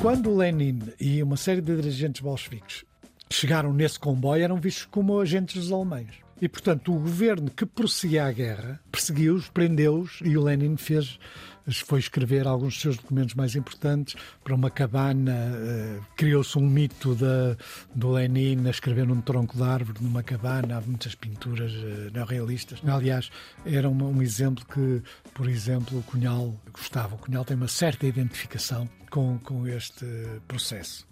Quando Lenin e uma série de dirigentes bolcheviques chegaram nesse comboio, eram vistos como agentes dos alemães. E, portanto, o governo que prosseguia a guerra perseguiu-os, prendeu-os e o Lenin fez, foi escrever alguns dos seus documentos mais importantes para uma cabana. Uh, Criou-se um mito de, do Lenin a escrever num tronco de árvore, numa cabana. Há muitas pinturas uh, neorrealistas. Aliás, era uma, um exemplo que, por exemplo, o Cunhal gostava. O Cunhal tem uma certa identificação com, com este processo.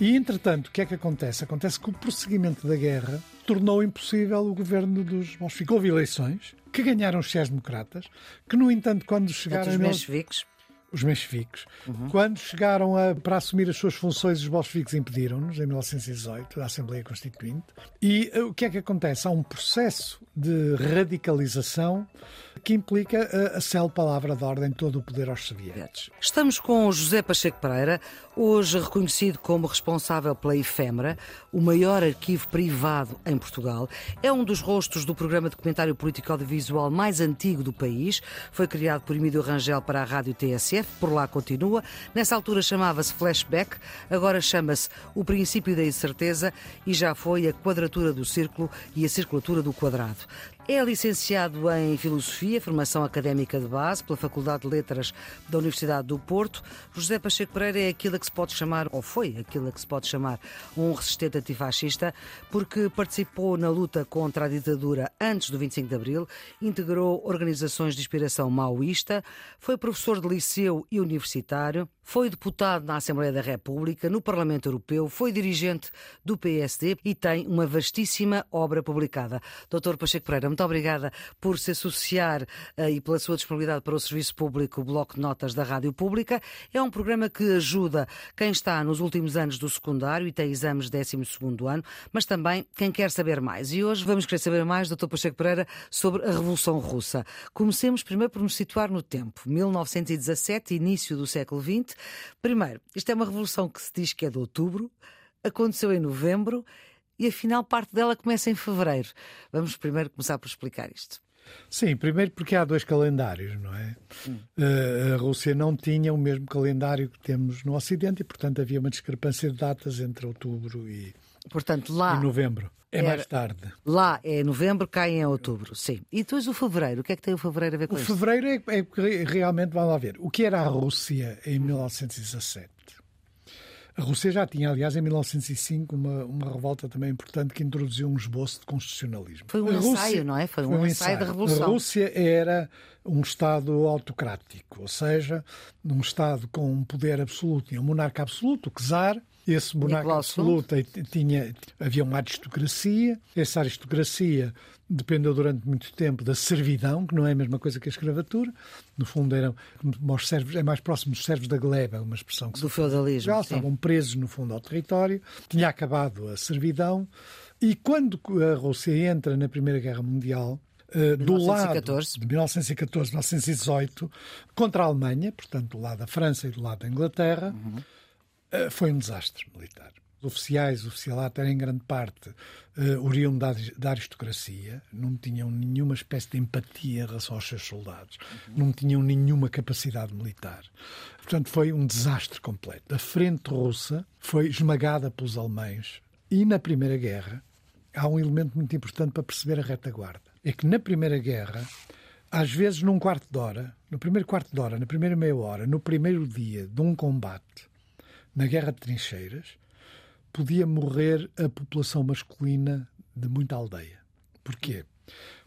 E, entretanto, o que é que acontece? Acontece que o prosseguimento da guerra tornou impossível o governo dos bolcheviques. Houve eleições que ganharam os sociais-democratas, que, no entanto, quando chegaram... Os mencheviques? Os mencheviques. Uhum. Quando chegaram a, para assumir as suas funções, os bolcheviques impediram-nos, em 1918, da Assembleia Constituinte. E uh, o que é que acontece? Há um processo de radicalização que implica a, a palavra de ordem todo o poder aos soviéticos. Estamos com José Pacheco Pereira, hoje reconhecido como responsável pela Efêmera, o maior arquivo privado em Portugal. É um dos rostos do programa documentário político audiovisual mais antigo do país. Foi criado por Emílio Rangel para a rádio TSF, por lá continua. Nessa altura chamava-se Flashback, agora chama-se O Princípio da Incerteza e já foi a quadratura do círculo e a circulatura do quadrado. É licenciado em Filosofia, formação académica de base pela Faculdade de Letras da Universidade do Porto. José Pacheco Pereira é aquilo que se pode chamar, ou foi aquilo que se pode chamar, um resistente antifascista, porque participou na luta contra a ditadura antes do 25 de Abril, integrou organizações de inspiração maoísta, foi professor de liceu e universitário, foi deputado na Assembleia da República, no Parlamento Europeu, foi dirigente do PSD e tem uma vastíssima obra publicada. Doutor Pacheco Pereira, muito obrigada por se associar uh, e pela sua disponibilidade para o serviço público, o Bloco de Notas da Rádio Pública. É um programa que ajuda quem está nos últimos anos do secundário e tem exames 12 ano, mas também quem quer saber mais. E hoje vamos querer saber mais, doutor Pacheco Pereira, sobre a Revolução Russa. Comecemos primeiro por nos situar no tempo. 1917, início do século XX, Primeiro, isto é uma revolução que se diz que é de outubro, aconteceu em novembro e afinal parte dela começa em fevereiro. Vamos primeiro começar por explicar isto. Sim, primeiro porque há dois calendários, não é? Uh, a Rússia não tinha o mesmo calendário que temos no Ocidente e, portanto, havia uma discrepância de datas entre outubro e, portanto, lá e novembro. É mais tarde. Lá é novembro, cá em outubro, sim. E depois o fevereiro, o que é que tem o fevereiro a ver com o isso? O fevereiro é, é realmente, vamos lá ver, o que era a Rússia em 1917? A Rússia já tinha, aliás, em 1905, uma, uma revolta também importante que introduziu um esboço de constitucionalismo. Foi um Rússia, ensaio, não é? Foi um, foi um ensaio, ensaio da Revolução. A Rússia era um Estado autocrático, ou seja, um Estado com um poder absoluto, tinha um monarca absoluto, o czar, esse monarca absoluto tinha, havia uma aristocracia, essa aristocracia dependeu durante muito tempo da servidão, que não é a mesma coisa que a escravatura. No fundo, eram os servos, é mais próximo dos servos da gleba, uma expressão que do feudalismo. Já estavam presos, no fundo, ao território. Tinha acabado a servidão. E quando a Rússia entra na Primeira Guerra Mundial, Uh, do lado de 1914, 1918, contra a Alemanha, portanto, do lado da França e do lado da Inglaterra, uhum. Uh, foi um desastre militar. Os oficiais, o oficialato era em grande parte uh, oriundo da, da, aristocracia, não tinham nenhuma espécie de empatia em relação aos seus soldados, uhum. não tinham nenhuma capacidade militar. Portanto, foi um desastre completo. A frente russa foi esmagada pelos alemães e na Primeira Guerra há um elemento muito importante para perceber a retaguarda. É que na Primeira Guerra, às vezes num quarto de hora, no primeiro quarto de hora, na primeira meia hora, no primeiro dia de um combate, na Guerra de Trincheiras, podia morrer a população masculina de muita aldeia. Porquê?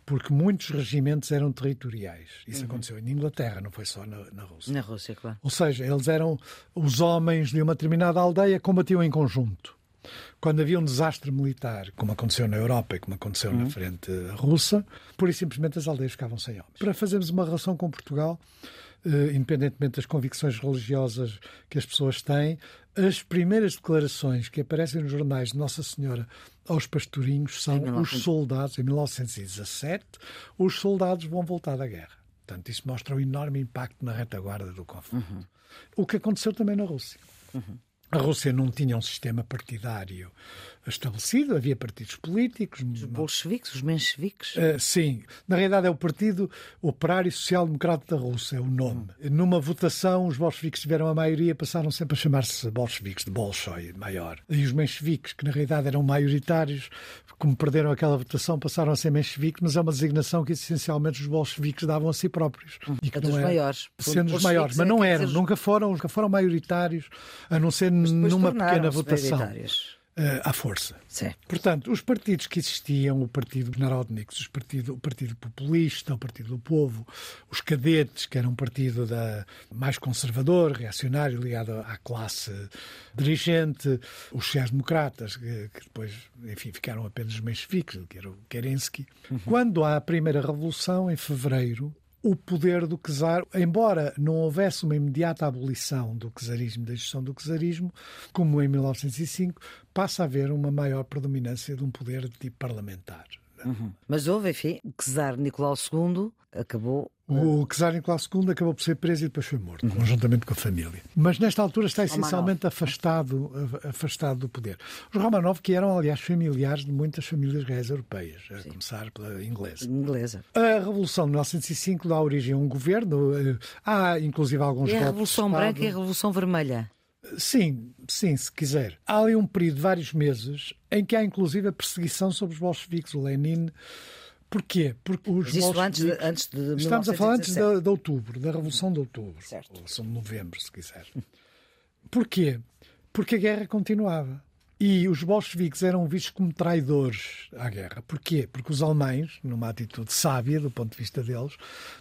Porque muitos regimentos eram territoriais. Isso uhum. aconteceu na Inglaterra, não foi só na, na, Rússia. Na Rússia, claro. Ou seja, eles eram os homens de uma determinada aldeia combatiam em conjunto. Quando havia um desastre militar, como aconteceu na Europa e como aconteceu uhum. na frente russa, pura e simplesmente as aldeias ficavam sem homens. Para fazermos uma relação com Portugal, Uh, independentemente das convicções religiosas que as pessoas têm, as primeiras declarações que aparecem nos jornais de Nossa Senhora aos pastorinhos são os soldados, em 1917, os soldados vão voltar da guerra. Portanto, isso mostra o enorme impacto na retaguarda do conflito. Uhum. O que aconteceu também na Rússia. Uhum. A Rússia não tinha um sistema partidário estabelecido, havia partidos políticos. Os bolcheviques, os mencheviques? Uh, sim, na realidade é o Partido Operário Social Democrata da Rússia, é o nome. Hum. Numa votação, os bolcheviques tiveram a maioria, passaram sempre a chamar-se bolcheviques, de Bolshoi, maior. E os mencheviques, que na realidade eram maioritários, como perderam aquela votação, passaram a ser mencheviques, mas é uma designação que essencialmente os bolcheviques davam a si próprios. Hum. E que é dos é, maiores. Sendo os maiores, mas não é eram, nunca foram, nunca foram maioritários, a não ser numa pequena votação uh, à força. Sim. Portanto, os partidos que existiam, o Partido Narodniks, o partido, o partido Populista, o Partido do Povo, os Cadetes, que era um partido da, mais conservador, reacionário, ligado à classe dirigente, os sociais-democratas, que, que, depois, enfim, ficaram apenas mencheviques, que era o Kerensky. Uhum. Quando há a primeira revolução, em fevereiro, o poder do czar, embora não houvesse uma imediata abolição do czarismo, da gestão do czarismo, como em 1905, passa a haver uma maior predominância de um poder de tipo parlamentar. Uhum. Mas houve, enfim, o czar Nicolau II acabou. O czar Nicolau II acabou por ser preso e depois foi morto, uhum. conjuntamente com a família. Mas nesta altura está essencialmente afastado, afastado do poder. Os Romanov, que eram, aliás, familiares de muitas famílias reais europeias, a Sim. começar pela inglesa. inglesa. A Revolução de 1905 dá origem a um governo. Eh, há, inclusive, alguns e a Revolução Branca e a Revolução Vermelha? Sim, sim, se quiser. Há ali um período de vários meses em que há inclusive a perseguição sobre os bolcheviques. O Lenin Porquê? Porque os Mas isso antes de, antes de Estamos a falar antes de, de, outubro, da Revolução de Outubro. Certo. Ou são de novembro, se quiser. Porquê? Porque a guerra continuava. E os bolcheviques eram vistos como traidores à guerra. Porquê? Porque os alemães, numa atitude sábia do ponto de vista deles,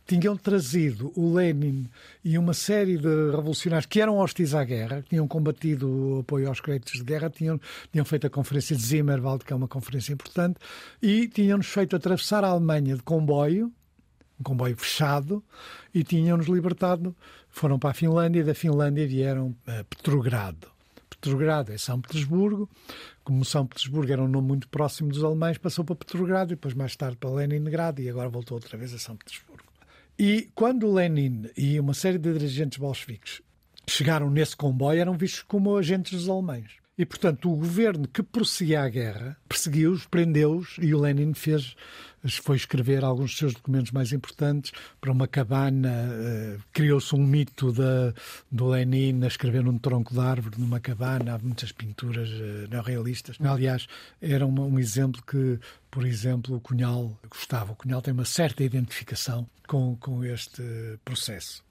tinham trazido o Lenin e uma série de revolucionários que eram hostis à guerra, que tinham combatido o apoio aos créditos de guerra, tinham, tinham feito a conferência de Zimmerwald, que é uma conferência importante, e tinham-nos feito atravessar a Alemanha de comboio, um comboio fechado, e tinham-nos libertado. Foram para a Finlândia da Finlândia vieram a Petrogrado Petrogrado é São Petersburgo. Como São Petersburgo era um nome muito próximo dos alemães, passou para Petrogrado e depois mais tarde para Leningrado e agora voltou outra vez a São Petersburgo. E quando Lenin e uma série de dirigentes bolcheviques chegaram nesse comboio, eram vistos como agentes dos alemães. E, portanto, o governo que prosseguia a guerra perseguiu-os, prendeu-os e o Lenin fez foi escrever alguns dos seus documentos mais importantes para uma cabana. Eh, criou-se um mito da, do Lenin a escrever num tronco de árvore, numa cabana. Há muitas pinturas uh, neorrealistas. Aliás, era uma, um exemplo que, por exemplo, o Cunhal gostava. O Cunhal tem uma certa identificação com, com este processo.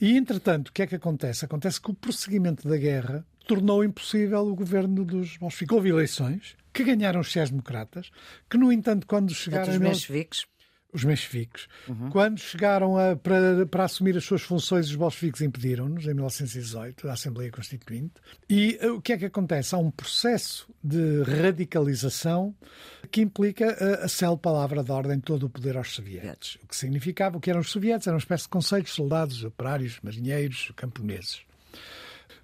E, entretanto, o que é que acontece? Acontece que o prosseguimento da guerra tornou impossível o governo dos bolcheviques. Houve eleições que ganharam os sociais-democratas, que, no entanto, quando chegaram... Os mencheviques? Os mencheviques. Uhum. Quando chegaram a, para, para assumir as suas funções, os bolcheviques impediram-nos, em 1918, a Assembleia Constituinte. E uh, o que é que acontece? Há um processo de radicalização que implica a, a célebre palavra de ordem todo o poder aos sovietes. O que significava, o que eram os sovietes? Eram uma espécie de conselhos, soldados, operários, marinheiros, camponeses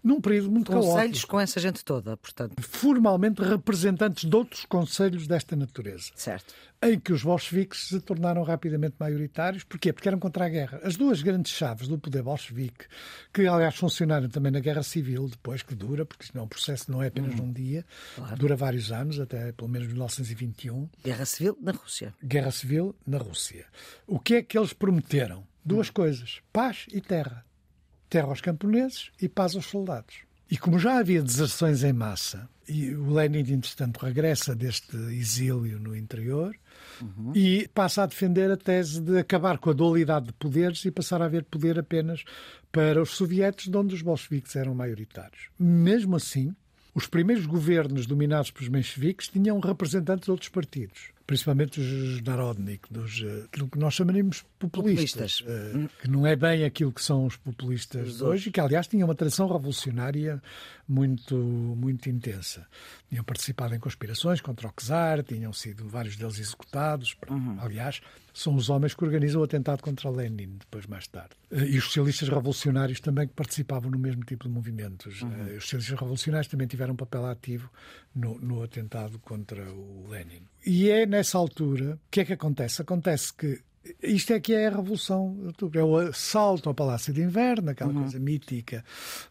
num período muito Conselhos caótico. Conselhos com essa gente toda, portanto. Formalmente representantes de outros conselhos desta natureza. Certo. Em que os bolcheviques se tornaram rapidamente maioritários. Porquê? Porque eram contra a guerra. As duas grandes chaves do poder bolchevique, que aliás funcionaram também na Guerra Civil, depois que dura, porque isto não é um processo, não é apenas hum. num dia, claro. dura vários anos, até pelo menos 1921. Guerra Civil na Rússia. Guerra Civil na Rússia. O que é que eles prometeram? Duas hum. coisas: paz e terra terra aos camponeses e paz aos soldados. E como já havia deserções em massa, e o Lenin, entretanto, regressa deste exílio no interior uhum. e passa a defender a tese de acabar com a dualidade de poderes e passar a haver poder apenas para os sovietes, de onde os bolcheviques eram maioritários. Mesmo assim, os primeiros governos dominados pelos mencheviques tinham representantes de outros partidos principalmente os Narodnik, dos, eh, aquilo que nós chamaremos populistas, populistas. Uh, que não é bem aquilo que são os populistas os hoje, e que aliás tinham uma tradição revolucionária muito, muito intensa. Tinham participado em conspirações contra o czar, tinham sido vários deles executados. Uhum. Aliás, são os homens que organizam o atentado contra Lenin, depois mais tarde. Uh, e os socialistas revolucionários também que participavam no mesmo tipo de movimentos. Uhum. Uh, os socialistas revolucionários também tiveram um papel ativo no, no atentado contra o Lenin. E é nessa altura, o que é que acontece? Acontece que isto é que é a Revolução de Outubro. É o assalto ao Palácio de Inverno, aquela uhum. coisa mítica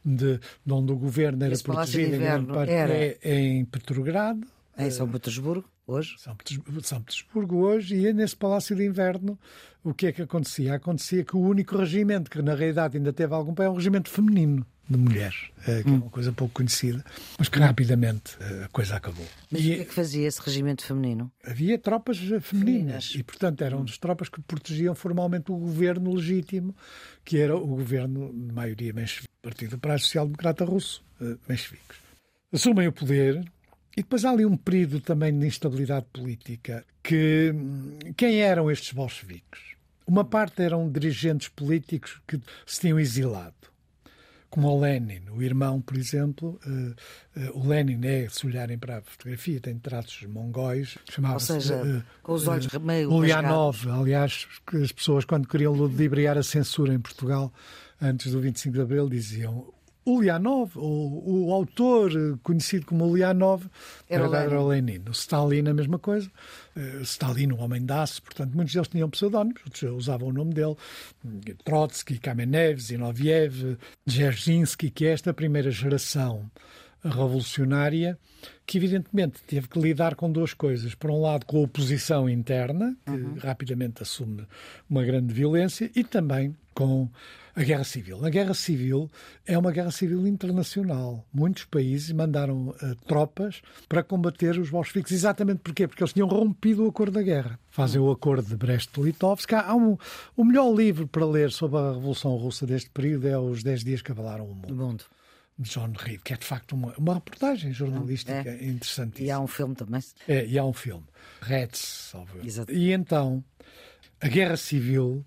de, de, onde o governo era Esse protegido em parte era... é, é em Petrogrado. Em São Petersburgo, hoje? São, São Petersburgo, hoje, e é nesse Palácio de Inverno o que é que acontecia? Acontecia que o único regimento que na realidade ainda teve algum pé é o regimento feminino de mulheres, eh, que é uma coisa pouco conhecida, mas que rapidamente eh, a coisa acabou. Mas e, o que é que fazia esse regimento feminino? Havia tropas eh, femininas, femininas. e, portanto, eram as tropas que protegiam formalmente o governo legítimo, que era o governo de maioria menchevique, Partido para Social Democrata Russo, mencheviques. Assumem o poder e depois há ali um período também de instabilidade política que hum, quem eram estes bolcheviques? Uma parte eram dirigentes políticos que se tinham exilado como o Lenin, o irmão, por exemplo. Uh, uh, o Lenin é, se olharem para a fotografia, tem traços mongóis. Ou seja, uh, com os olhos meio Ulyanov, aliás, as pessoas quando queriam ludibriar a censura em Portugal, antes do 25 de Abril, diziam Ulyanov, o, o autor conhecido como Ulyanov, era, era o Lenin. O Stalin, a mesma coisa. Uh, Stalin, um homem de aço, portanto, muitos deles tinham pseudónimos, usavam o nome dele. Trotsky, Kamenev, Zinoviev, Dzerzhinsky, que é esta primeira geração revolucionária que evidentemente teve que lidar com duas coisas. Por um lado, com a oposição interna, que uhum. rapidamente assume uma grande violência, e também com a guerra civil. A guerra civil é uma guerra civil internacional. Muitos países mandaram uh, tropas para combater os bolcheviques. Exatamente porquê? Porque eles tinham rompido o acordo da guerra. Fazem o acordo de Brest-Litovsk. Há um, o melhor livro para ler sobre a Revolução Russa deste período é Os 10 Dias que Abalaram o Mundo. O mundo de John Reed, que é de facto uma, uma reportagem jornalística é. interessante. E há um filme também. É, e há um filme. Reds, salvo E então, a Guerra Civil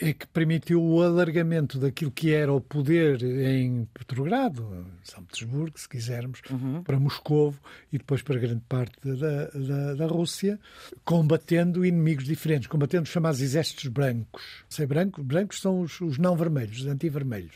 é que permitiu o alargamento daquilo que era o poder em Petrogrado, São Petersburgo, se quisermos, uhum. para Moscou e depois para grande parte da, da, da, Rússia, combatendo inimigos diferentes, combatendo os chamados exércitos brancos. Sei, branco, brancos são os, os não vermelhos, os anti-vermelhos.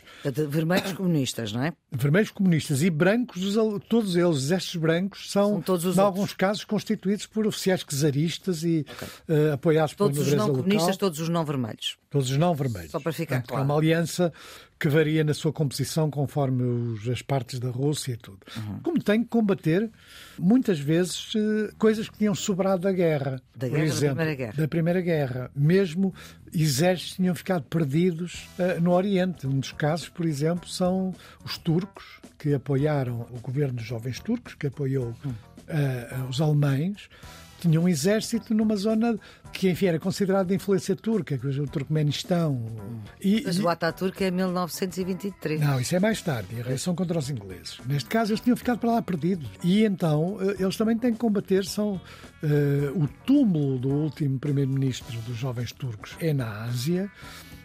Vermelhos comunistas, não é? Vermelhos comunistas e brancos, todos eles, os exércitos brancos, são, são todos os em alguns casos, constituídos por oficiais czaristas e okay. uh, apoiados todos pela nobreza Todos os não comunistas, todos os não vermelhos todos os não vermelhos. Só para ficar Portanto, claro. É uma aliança que varia na sua composição conforme os, as partes da Rússia e tudo. Uhum. Como tem que combater, muitas vezes, eh, coisas que tinham sobrado da guerra. Da guerra, exemplo, da Primeira Guerra. Da Primeira Guerra. Mesmo exércitos tinham ficado perdidos uh, no Oriente. Um dos casos, por exemplo, são os turcos, que apoiaram o governo dos jovens turcos, que apoiou uh, os alemães tinha um exército numa zona que, enfim, era considerada de influência turca, que é o Turcomenistão. E, Mas o Ataturk é 1923. Não, isso é mais tarde, a reação contra os ingleses. Neste caso, eles tinham ficado para lá perdidos. E então, eh, eles também têm que combater, são uh, o túmulo do último primeiro-ministro dos jovens turcos é na Ásia.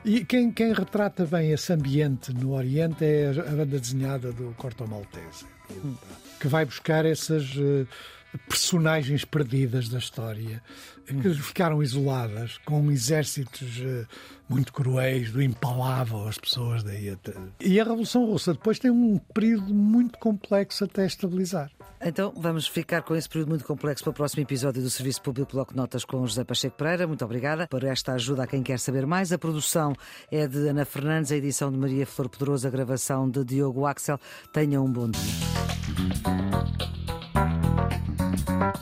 E quem, quem, retrata bem esse ambiente no Oriente é a banda desenhada do Corto Maltese, hum. que vai buscar essas. Personagens perdidas da história que ficaram isoladas com exércitos eh, muito cruéis, do impalável as pessoas daí até. E a Revolução Russa depois tem um período muito complexo até estabilizar. Então vamos ficar com esse período muito complexo para o próximo episódio do Serviço Público Bloco Notas com José Pacheco Pereira. Muito obrigada por esta ajuda a quem quer saber mais. A produção é de Ana Fernandes, a edição de Maria Flor Pedroso, a gravação de Diogo Axel. Tenham um bom dia. You.